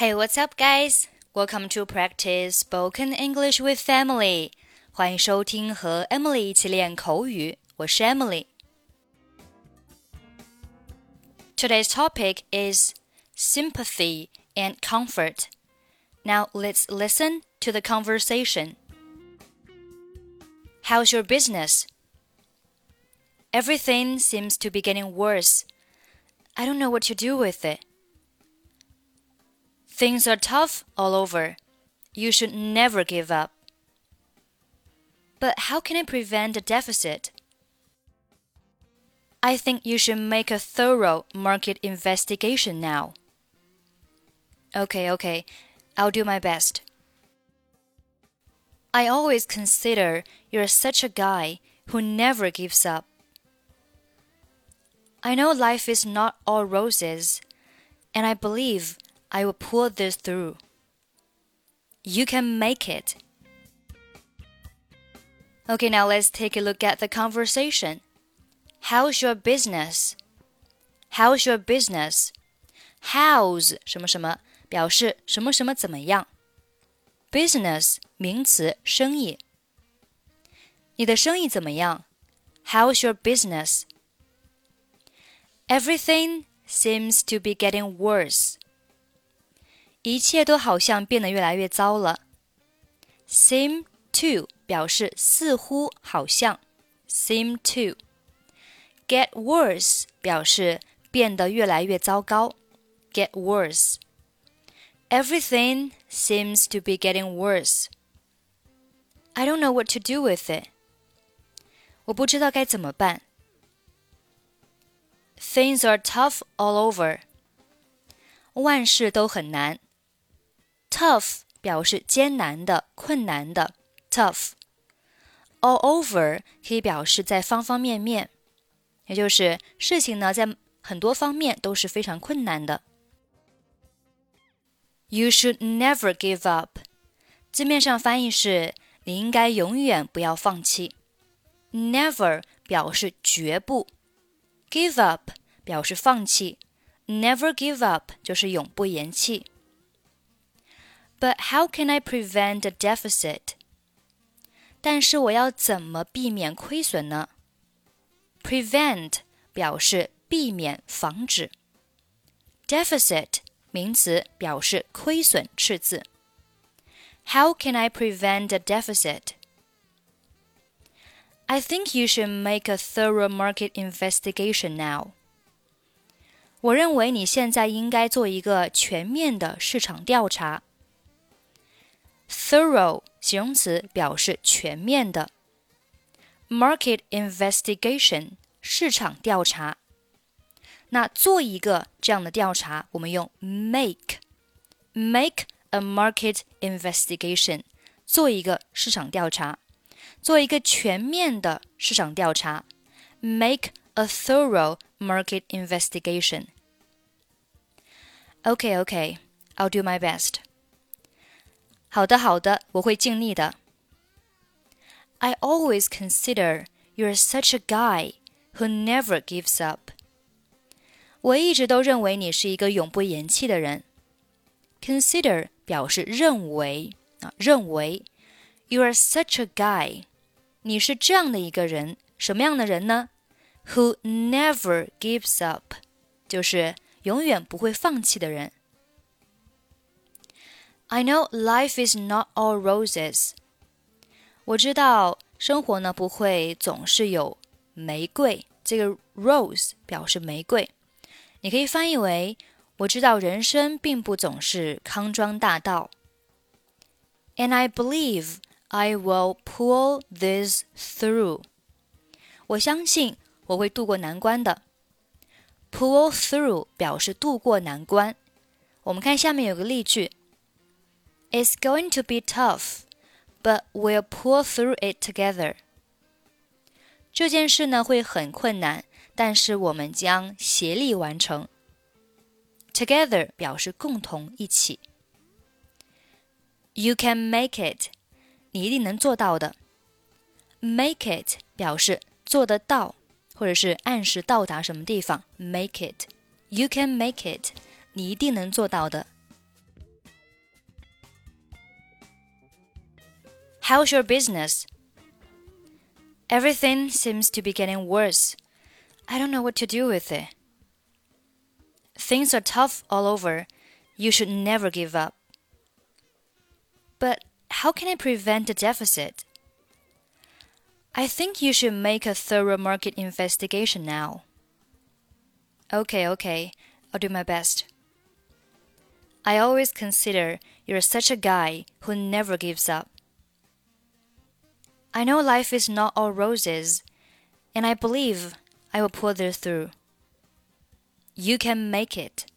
Hey, what's up, guys? Welcome to practice spoken English with Emily. 欢迎收听和 Emily 一起练口语。我是 Emily。Today's topic is sympathy and comfort. Now let's listen to the conversation. How's your business? Everything seems to be getting worse. I don't know what to do with it. Things are tough all over. You should never give up. But how can I prevent a deficit? I think you should make a thorough market investigation now. Okay, okay, I'll do my best. I always consider you're such a guy who never gives up. I know life is not all roses, and I believe I will pull this through. You can make it. Okay, now let's take a look at the conversation. How's your business? How's your business? How's 什么什么表示什么什么怎么样？Business 名词，生意。你的生意怎么样？How's your business? Everything seems to be getting worse. 一切都好像变得越来越糟了。Seem to 表示似乎、好像，seem to。Get worse 表示变得越来越糟糕，get worse。Everything seems to be getting worse. I don't know what to do with it. 我不知道该怎么办。Things are tough all over. 万事都很难。 Tough 表示艰难的、困难的，tough。All over 可以表示在方方面面，也就是事情呢在很多方面都是非常困难的。You should never give up。字面上翻译是你应该永远不要放弃。Never 表示绝不。Give up 表示放弃，never give up 就是永不言弃。But how can I prevent a deficit？但是我要怎么避免亏损呢？Prevent 表示避免、防止。Deficit 名词表示亏损、赤字。How can I prevent a deficit？I think you should make a thorough market investigation now. 我认为你现在应该做一个全面的市场调查。 Thorough 形容词表示全面的。Market investigation 市场调查。那做一个这样的调查，我们用 make。Make a market investigation，做一个市场调查。做一个全面的市场调查，make a thorough market investigation. Okay, okay, I'll do my best. 好的，好的，我会尽力的。I always consider you're such a guy who never gives up. 我一直都认为你是一个永不言弃的人。Consider 表示认为啊，认为。You are such a guy 你是这样的一个人，什么样的人呢？Who never gives up，就是永远不会放弃的人。 I know life is not all roses。我知道生活呢不会总是有玫瑰，这个 rose 表示玫瑰，你可以翻译为我知道人生并不总是康庄大道。And I believe I will pull this through。我相信我会渡过难关的。Pull through 表示渡过难关。我们看下面有个例句 ：It's going to be tough, but we'll pull through it together。这件事呢会很困难，但是我们将协力完成。Together 表示共同一起。You can make it。你一定能做到的。Make it 表示做得到，或者是按时到达什么地方。Make it，you can make it，你一定能做到的。 How's your business? Everything seems to be getting worse. I don't know what to do with it. Things are tough all over. You should never give up. But how can I prevent the deficit? I think you should make a thorough market investigation now. Okay, okay, I'll do my best. I always consider you're such a guy who never gives up. I know life is not all roses, and I believe I will pull this through. You can make it.